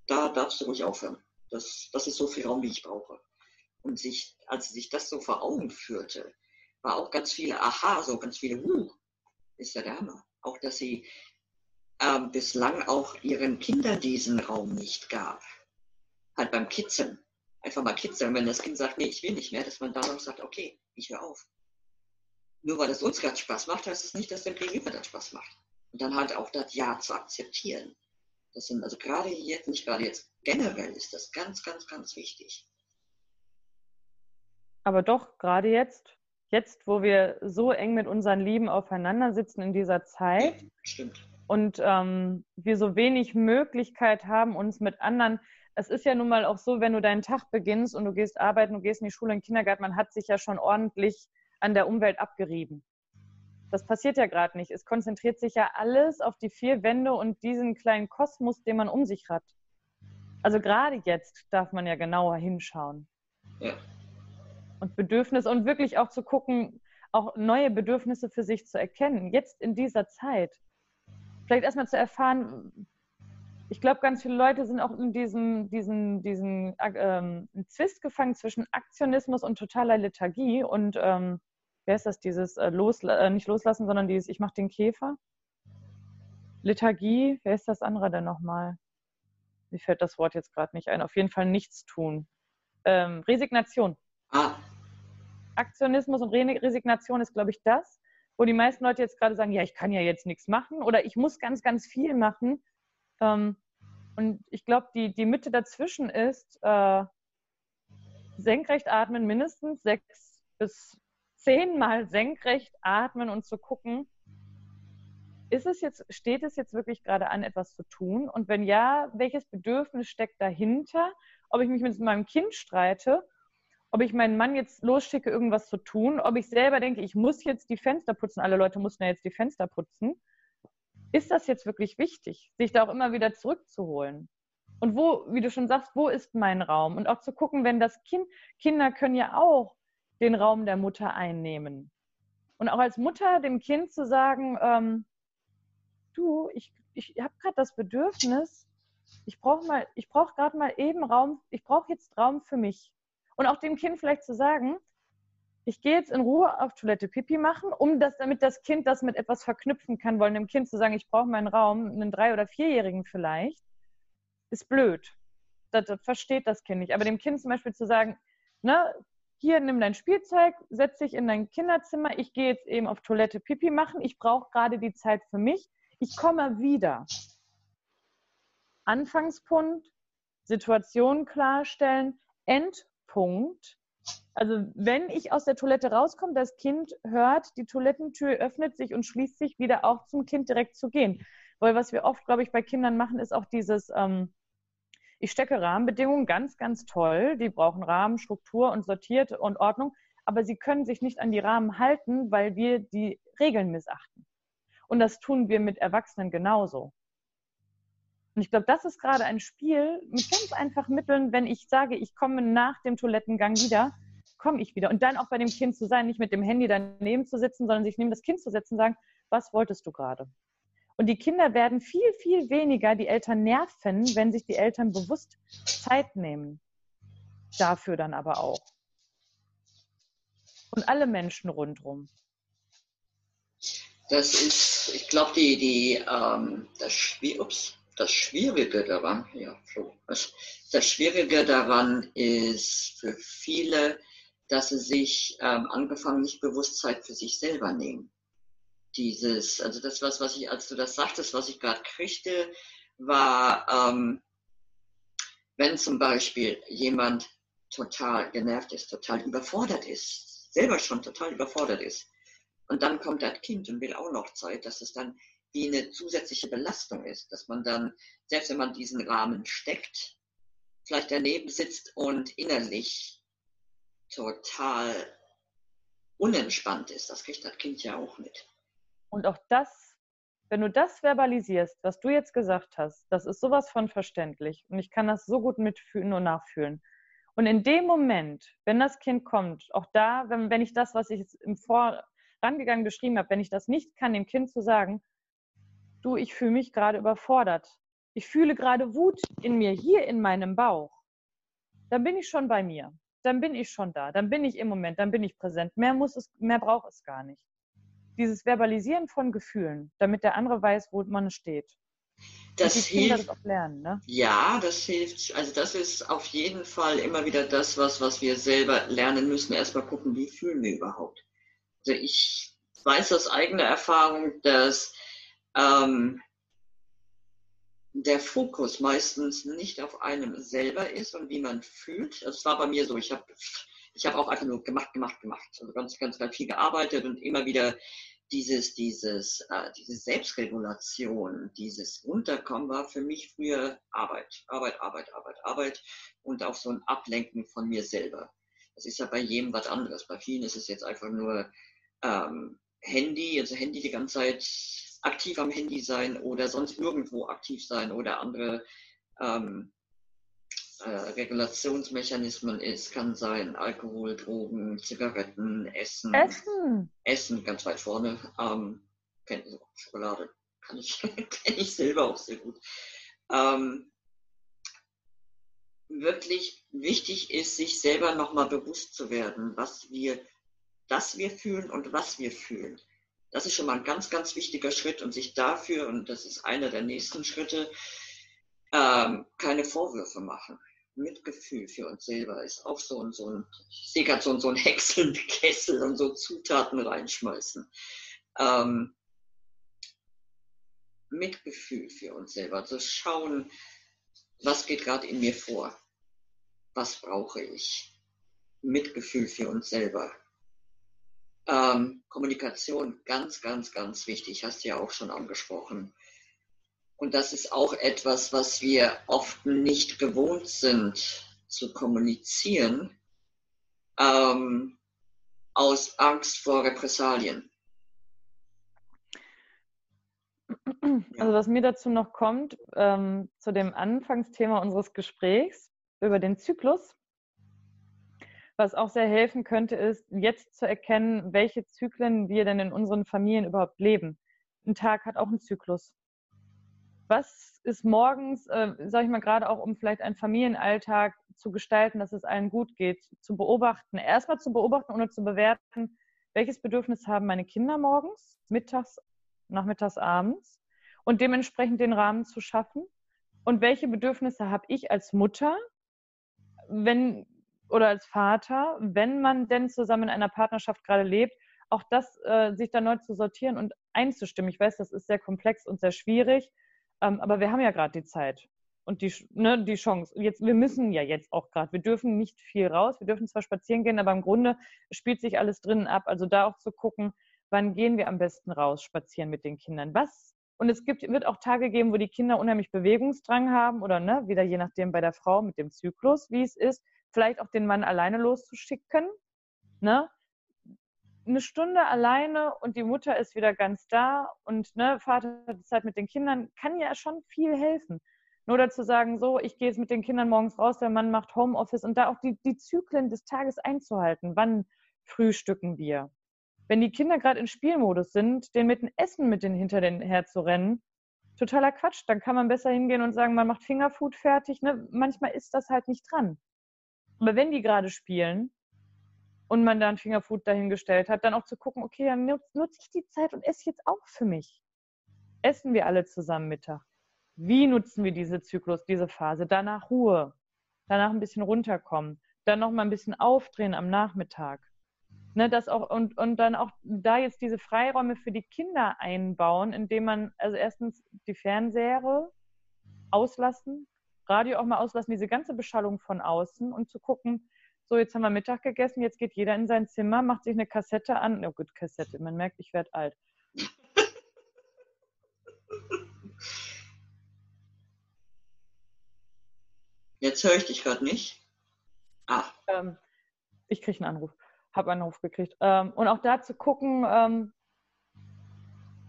da darfst du ruhig aufhören. Das, das ist so viel Raum, wie ich brauche. Und sich, als sie sich das so vor Augen führte, war auch ganz viele Aha, so ganz viele, uh, ist ja der Hammer. Auch, dass sie ähm, bislang auch ihren Kindern diesen Raum nicht gab. Halt beim Kitzeln. Einfach mal kitzeln, wenn das Kind sagt, nee, ich will nicht mehr, dass man dann auch sagt, okay, ich höre auf. Nur weil es uns gerade Spaß macht, heißt es nicht, dass dem Gegenüber das Spaß macht. Und dann halt auch das Ja zu akzeptieren. Das sind also gerade jetzt, nicht gerade jetzt, generell ist das ganz, ganz, ganz wichtig. Aber doch, gerade jetzt, jetzt, wo wir so eng mit unseren Lieben aufeinander sitzen in dieser Zeit. Stimmt. Und ähm, wir so wenig Möglichkeit haben, uns mit anderen es ist ja nun mal auch so, wenn du deinen Tag beginnst und du gehst arbeiten, du gehst in die Schule, in den Kindergarten, man hat sich ja schon ordentlich an der Umwelt abgerieben. Das passiert ja gerade nicht. Es konzentriert sich ja alles auf die vier Wände und diesen kleinen Kosmos, den man um sich hat. Also gerade jetzt darf man ja genauer hinschauen. Ja. Und Bedürfnisse und wirklich auch zu gucken, auch neue Bedürfnisse für sich zu erkennen. Jetzt in dieser Zeit. Vielleicht erstmal zu erfahren, ich glaube, ganz viele Leute sind auch in diesem, diesem, diesem ähm, Zwist gefangen zwischen Aktionismus und totaler Lethargie und ähm, wer ist das, dieses äh, Losla äh, nicht loslassen, sondern dieses Ich mache den Käfer. Lethargie, wer ist das andere denn nochmal? Mir fällt das Wort jetzt gerade nicht ein. Auf jeden Fall nichts tun. Ähm, Resignation. Ah. Aktionismus und Re Resignation ist, glaube ich, das, wo die meisten Leute jetzt gerade sagen, ja, ich kann ja jetzt nichts machen oder ich muss ganz, ganz viel machen. Ähm, und ich glaube, die, die Mitte dazwischen ist äh, senkrecht atmen, mindestens sechs bis zehnmal senkrecht atmen und zu gucken, ist es jetzt, steht es jetzt wirklich gerade an, etwas zu tun? Und wenn ja, welches Bedürfnis steckt dahinter? Ob ich mich mit meinem Kind streite, ob ich meinen Mann jetzt losschicke, irgendwas zu tun, ob ich selber denke, ich muss jetzt die Fenster putzen, alle Leute mussten ja jetzt die Fenster putzen. Ist das jetzt wirklich wichtig, sich da auch immer wieder zurückzuholen? Und wo, wie du schon sagst, wo ist mein Raum? Und auch zu gucken, wenn das Kind, Kinder können ja auch den Raum der Mutter einnehmen. Und auch als Mutter dem Kind zu sagen, ähm, du, ich, ich habe gerade das Bedürfnis, ich brauche mal, ich brauche gerade mal eben Raum, ich brauche jetzt Raum für mich. Und auch dem Kind vielleicht zu sagen, ich gehe jetzt in Ruhe auf Toilette Pipi machen, um das, damit das Kind das mit etwas verknüpfen kann, wollen dem Kind zu sagen, ich brauche meinen Raum, einen drei- oder vierjährigen vielleicht, ist blöd. Das, das, versteht das Kind nicht. Aber dem Kind zum Beispiel zu sagen, ne, hier nimm dein Spielzeug, setz dich in dein Kinderzimmer, ich gehe jetzt eben auf Toilette Pipi machen, ich brauche gerade die Zeit für mich, ich komme wieder. Anfangspunkt, Situation klarstellen, Endpunkt. Also wenn ich aus der Toilette rauskomme, das Kind hört, die Toilettentür öffnet sich und schließt sich wieder auch zum Kind direkt zu gehen. Weil was wir oft, glaube ich, bei Kindern machen, ist auch dieses, ähm, ich stecke Rahmenbedingungen, ganz, ganz toll. Die brauchen Rahmen, Struktur und sortiert und Ordnung. Aber sie können sich nicht an die Rahmen halten, weil wir die Regeln missachten. Und das tun wir mit Erwachsenen genauso. Und ich glaube, das ist gerade ein Spiel mit ganz einfachen Mitteln, wenn ich sage, ich komme nach dem Toilettengang wieder, komme ich wieder. Und dann auch bei dem Kind zu sein, nicht mit dem Handy daneben zu sitzen, sondern sich neben das Kind zu setzen und sagen, was wolltest du gerade? Und die Kinder werden viel, viel weniger die Eltern nerven, wenn sich die Eltern bewusst Zeit nehmen. Dafür dann aber auch. Und alle Menschen rundherum. Das ist, ich glaube, die, die, ähm, das, ups, das Schwierige daran, ja, das Schwierige daran ist für viele, dass sie sich ähm, angefangen nicht bewusst Zeit für sich selber nehmen. Dieses, also das, was, was ich, als du das sagtest, was ich gerade kriegte, war, ähm, wenn zum Beispiel jemand total genervt ist, total überfordert ist, selber schon total überfordert ist, und dann kommt das Kind und will auch noch Zeit, dass es dann wie eine zusätzliche Belastung ist, dass man dann, selbst wenn man diesen Rahmen steckt, vielleicht daneben sitzt und innerlich total unentspannt ist. Das kriegt das Kind ja auch mit. Und auch das, wenn du das verbalisierst, was du jetzt gesagt hast, das ist sowas von verständlich. Und ich kann das so gut mitfühlen und nachfühlen. Und in dem Moment, wenn das Kind kommt, auch da, wenn, wenn ich das, was ich im Vor rangegangen beschrieben habe, wenn ich das nicht kann, dem Kind zu sagen, du, ich fühle mich gerade überfordert. Ich fühle gerade Wut in mir, hier in meinem Bauch. Dann bin ich schon bei mir. Dann bin ich schon da. Dann bin ich im Moment. Dann bin ich präsent. Mehr muss es, mehr braucht es gar nicht. Dieses Verbalisieren von Gefühlen, damit der andere weiß, wo man steht. Das hilft. Das lernen, ne? Ja, das hilft. Also das ist auf jeden Fall immer wieder das, was, was wir selber lernen müssen. Erstmal gucken, wie fühlen wir überhaupt. Also ich weiß aus eigener Erfahrung, dass ähm, der Fokus meistens nicht auf einem selber ist und wie man fühlt. Das war bei mir so. Ich habe ich hab auch einfach nur gemacht, gemacht, gemacht. Also ganz, ganz, ganz viel gearbeitet und immer wieder dieses, dieses, äh, diese Selbstregulation, dieses Runterkommen war für mich früher Arbeit, Arbeit, Arbeit, Arbeit, Arbeit und auch so ein Ablenken von mir selber. Das ist ja bei jedem was anderes. Bei vielen ist es jetzt einfach nur ähm, Handy, also Handy die ganze Zeit aktiv am Handy sein oder sonst irgendwo aktiv sein oder andere ähm, äh, Regulationsmechanismen ist, kann sein Alkohol, Drogen, Zigaretten, Essen. Essen. Essen ganz weit vorne. Ähm, Schokolade kann ich, kenne ich selber auch sehr gut. Ähm, wirklich wichtig ist, sich selber nochmal bewusst zu werden, was wir dass wir fühlen und was wir fühlen. Das ist schon mal ein ganz, ganz wichtiger Schritt und sich dafür, und das ist einer der nächsten Schritte, ähm, keine Vorwürfe machen. Mitgefühl für uns selber ist auch so, ein, so ein, ich sehe gerade so, so ein Häckselkessel und so Zutaten reinschmeißen. Ähm, Mitgefühl für uns selber, zu also schauen, was geht gerade in mir vor, was brauche ich. Mitgefühl für uns selber. Ähm, Kommunikation, ganz, ganz, ganz wichtig, hast du ja auch schon angesprochen. Und das ist auch etwas, was wir oft nicht gewohnt sind zu kommunizieren, ähm, aus Angst vor Repressalien. Also was mir dazu noch kommt, ähm, zu dem Anfangsthema unseres Gesprächs über den Zyklus, was auch sehr helfen könnte, ist jetzt zu erkennen, welche Zyklen wir denn in unseren Familien überhaupt leben. Ein Tag hat auch einen Zyklus. Was ist morgens, äh, sage ich mal, gerade auch um vielleicht einen Familienalltag zu gestalten, dass es allen gut geht, zu beobachten, erstmal zu beobachten, ohne zu bewerten, welches Bedürfnis haben meine Kinder morgens, mittags, nachmittags, abends? Und dementsprechend den Rahmen zu schaffen. Und welche Bedürfnisse habe ich als Mutter, wenn oder als Vater, wenn man denn zusammen in einer Partnerschaft gerade lebt, auch das äh, sich dann neu zu sortieren und einzustimmen. Ich weiß, das ist sehr komplex und sehr schwierig ähm, aber wir haben ja gerade die Zeit und die, ne, die Chance. Jetzt, wir müssen ja jetzt auch gerade, wir dürfen nicht viel raus, wir dürfen zwar spazieren gehen, aber im Grunde spielt sich alles drinnen ab. Also da auch zu gucken, wann gehen wir am besten raus spazieren mit den Kindern. Was? Und es gibt, wird auch Tage geben, wo die Kinder unheimlich Bewegungsdrang haben oder ne, wieder je nachdem bei der Frau mit dem Zyklus, wie es ist, vielleicht auch den Mann alleine loszuschicken. Ne? eine Stunde alleine und die Mutter ist wieder ganz da und ne, Vater hat Zeit mit den Kindern, kann ja schon viel helfen. Nur dazu sagen, so, ich gehe jetzt mit den Kindern morgens raus, der Mann macht Homeoffice und da auch die, die Zyklen des Tages einzuhalten. Wann frühstücken wir? Wenn die Kinder gerade in Spielmodus sind, den mit dem Essen mit denen hinter den herzurennen, totaler Quatsch. Dann kann man besser hingehen und sagen, man macht Fingerfood fertig. Ne? Manchmal ist das halt nicht dran. Aber wenn die gerade spielen, und man dann Fingerfood dahingestellt hat, dann auch zu gucken, okay, dann nutze ich die Zeit und esse jetzt auch für mich. Essen wir alle zusammen Mittag? Wie nutzen wir diese Zyklus, diese Phase? Danach Ruhe, danach ein bisschen runterkommen, dann noch mal ein bisschen aufdrehen am Nachmittag. Ne, das auch, und, und dann auch da jetzt diese Freiräume für die Kinder einbauen, indem man also erstens die Fernseher auslassen, Radio auch mal auslassen, diese ganze Beschallung von außen und zu gucken, so, jetzt haben wir Mittag gegessen, jetzt geht jeder in sein Zimmer, macht sich eine Kassette an. Oh gut, Kassette, man merkt, ich werde alt. Jetzt höre ich dich gerade nicht. Ah. Ähm, ich kriege einen Anruf, habe einen Anruf gekriegt. Ähm, und auch da zu gucken, ähm,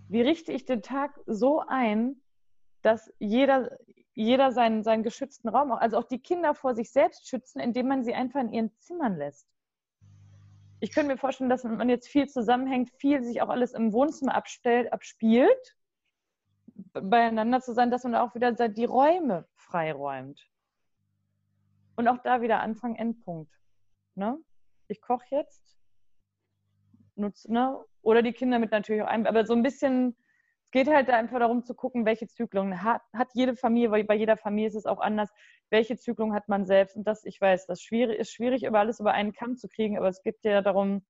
wie richte ich den Tag so ein, dass jeder jeder seinen, seinen geschützten Raum, also auch die Kinder vor sich selbst schützen, indem man sie einfach in ihren Zimmern lässt. Ich könnte mir vorstellen, dass man jetzt viel zusammenhängt, viel sich auch alles im Wohnzimmer abstellt, abspielt, beieinander zu sein, dass man auch wieder die Räume freiräumt. Und auch da wieder Anfang, Endpunkt. Ne? Ich koche jetzt, nutze, ne? oder die Kinder mit natürlich auch ein, aber so ein bisschen es geht halt einfach darum zu gucken, welche Zyklung hat, hat jede Familie, weil bei jeder Familie ist es auch anders, welche Zyklung hat man selbst. Und das, ich weiß, das ist schwierig, über alles über einen Kamm zu kriegen, aber es geht ja darum,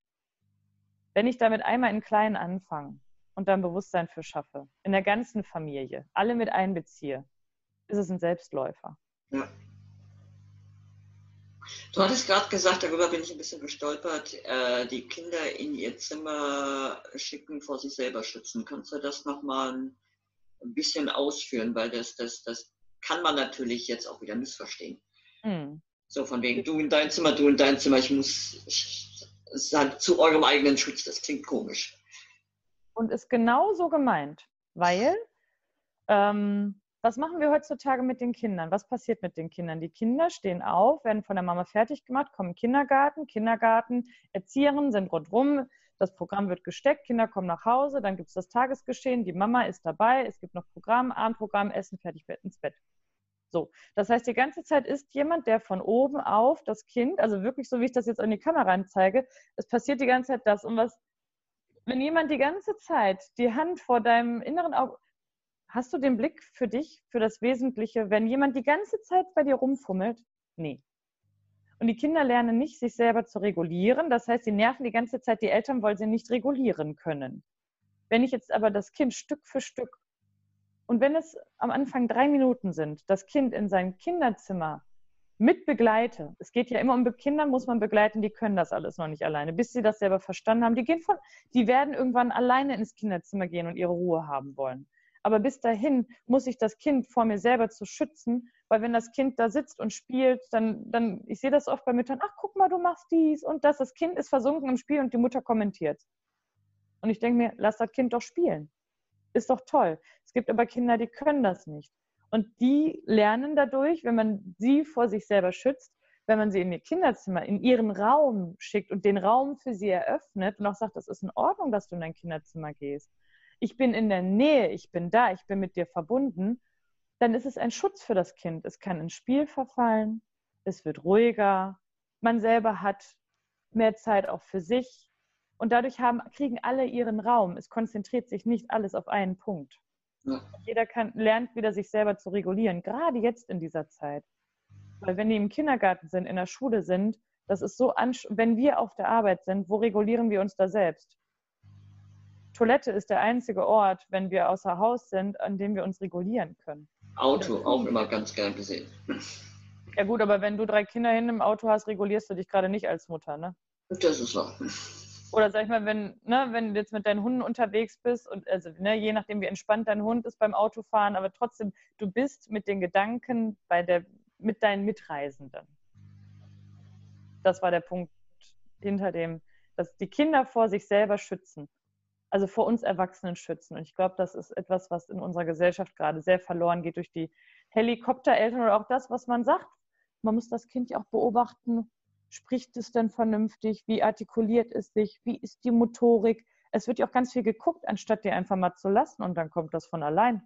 wenn ich damit einmal in kleinen anfange und dann Bewusstsein für schaffe, in der ganzen Familie, alle mit einbeziehe, ist es ein Selbstläufer. Ja. Du hattest gerade gesagt, darüber bin ich ein bisschen gestolpert, äh, die Kinder in ihr Zimmer schicken, vor sich selber schützen. Kannst du das nochmal ein, bisschen ausführen? Weil das, das, das kann man natürlich jetzt auch wieder missverstehen. Mhm. So von wegen, du in dein Zimmer, du in dein Zimmer, ich muss sagen, zu eurem eigenen Schutz. Das klingt komisch. Und ist genau so gemeint, weil ähm, was machen wir heutzutage mit den Kindern? Was passiert mit den Kindern? Die Kinder stehen auf, werden von der Mama fertig gemacht, kommen Kindergarten, Kindergarten, Erzieherinnen sind rundherum, das Programm wird gesteckt, Kinder kommen nach Hause, dann gibt es das Tagesgeschehen, die Mama ist dabei, es gibt noch Programm, Abendprogramm, Essen, fertig, ins Bett. So, das heißt, die ganze Zeit ist jemand, der von oben auf das Kind, also wirklich so, wie ich das jetzt in die Kamera zeige, es passiert die ganze Zeit das. Und was wenn jemand die ganze Zeit die Hand vor deinem inneren Auge, hast du den Blick für dich, für das Wesentliche, wenn jemand die ganze Zeit bei dir rumfummelt? Nee. Und die Kinder lernen nicht, sich selber zu regulieren. Das heißt, sie nerven die ganze Zeit die Eltern, weil sie nicht regulieren können. Wenn ich jetzt aber das Kind Stück für Stück und wenn es am Anfang drei Minuten sind, das Kind in sein Kinderzimmer mit begleite, es geht ja immer um Kinder, muss man begleiten, die können das alles noch nicht alleine, bis sie das selber verstanden haben. Die gehen von, die werden irgendwann alleine ins Kinderzimmer gehen und ihre Ruhe haben wollen. Aber bis dahin muss ich das Kind vor mir selber zu schützen, weil wenn das Kind da sitzt und spielt, dann, dann ich sehe das oft bei Müttern, ach guck mal, du machst dies und das. Das Kind ist versunken im Spiel und die Mutter kommentiert. Und ich denke mir, lass das Kind doch spielen. Ist doch toll. Es gibt aber Kinder, die können das nicht. Und die lernen dadurch, wenn man sie vor sich selber schützt, wenn man sie in ihr Kinderzimmer, in ihren Raum schickt und den Raum für sie eröffnet und auch sagt, es ist in Ordnung, dass du in dein Kinderzimmer gehst. Ich bin in der Nähe, ich bin da, ich bin mit dir verbunden, dann ist es ein Schutz für das Kind. Es kann ins Spiel verfallen, es wird ruhiger, man selber hat mehr Zeit auch für sich und dadurch haben, kriegen alle ihren Raum. Es konzentriert sich nicht alles auf einen Punkt. Ja. Jeder kann, lernt wieder, sich selber zu regulieren, gerade jetzt in dieser Zeit. Weil wenn die im Kindergarten sind, in der Schule sind, das ist so wenn wir auf der Arbeit sind, wo regulieren wir uns da selbst? Toilette ist der einzige Ort, wenn wir außer Haus sind, an dem wir uns regulieren können. Auto auch immer ganz gern gesehen. Ja gut, aber wenn du drei Kinder hin im Auto hast, regulierst du dich gerade nicht als Mutter, ne? Das ist wahr. Oder sag ich mal, wenn, ne, wenn du jetzt mit deinen Hunden unterwegs bist und also, ne, je nachdem, wie entspannt dein Hund ist beim Autofahren, aber trotzdem, du bist mit den Gedanken bei der, mit deinen Mitreisenden. Das war der Punkt hinter dem, dass die Kinder vor sich selber schützen. Also vor uns Erwachsenen schützen. Und ich glaube, das ist etwas, was in unserer Gesellschaft gerade sehr verloren geht durch die Helikoptereltern oder auch das, was man sagt. Man muss das Kind ja auch beobachten, Spricht es denn vernünftig? Wie artikuliert es sich? Wie ist die Motorik? Es wird ja auch ganz viel geguckt, anstatt die einfach mal zu lassen und dann kommt das von allein.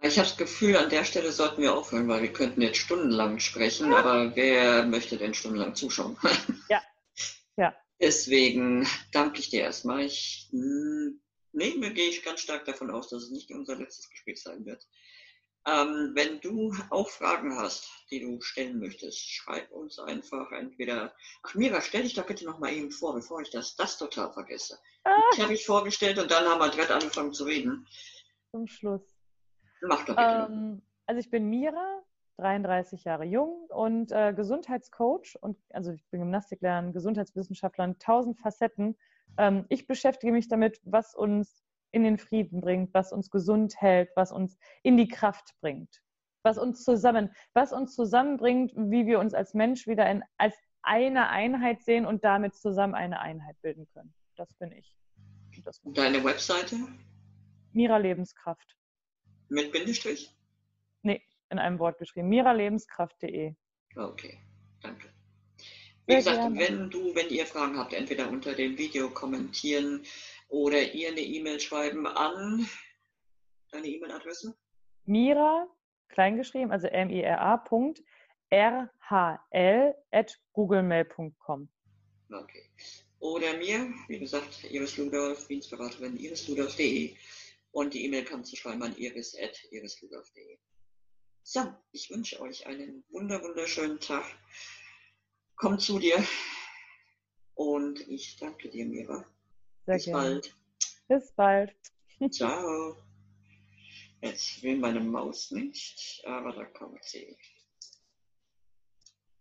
Ich habe das Gefühl, an der Stelle sollten wir aufhören, weil wir könnten jetzt stundenlang sprechen, aber wer möchte denn stundenlang zuschauen? Ja. ja. Deswegen danke ich dir erstmal. Ich hm, nehme, gehe ich ganz stark davon aus, dass es nicht unser letztes Gespräch sein wird. Ähm, wenn du auch Fragen hast, die du stellen möchtest, schreib uns einfach entweder. Ach Mira, stell dich doch bitte noch mal eben vor, bevor ich das, das total vergesse. Ah. Ich habe mich vorgestellt und dann haben wir direkt angefangen zu reden. Zum Schluss. Mach doch bitte. Ähm, also ich bin Mira, 33 Jahre jung und äh, Gesundheitscoach und also ich bin Gymnastiklehrerin, Gesundheitswissenschaftler, tausend Facetten. Ähm, ich beschäftige mich damit, was uns in den Frieden bringt, was uns gesund hält, was uns in die Kraft bringt, was uns zusammen, was uns zusammenbringt, wie wir uns als Mensch wieder in, als eine Einheit sehen und damit zusammen eine Einheit bilden können. Das bin ich. Das bin Deine Webseite? Mira Lebenskraft. Mit Bindestrich? Nee, in einem Wort geschrieben. miralebenskraft.de. Okay, danke. Wie Sehr gesagt, gerne. wenn du, wenn ihr Fragen habt, entweder unter dem Video kommentieren, oder ihr eine E-Mail schreiben an deine E-Mail-Adresse? Mira, kleingeschrieben, also M-I-R-A, Punkt, rhl at googlemail.com. Okay. Oder mir, wie gesagt, Iris Ludolf, Dienstberaterin irisludolf.de und die E-Mail kannst du schreiben an iris.irisludolf.de. So, ich wünsche euch einen wunder wunderschönen Tag. Kommt zu dir und ich danke dir, Mira. Sehr Bis gerne. bald. Bis bald. Ciao. Jetzt will meine Maus nicht, aber da kommt sie.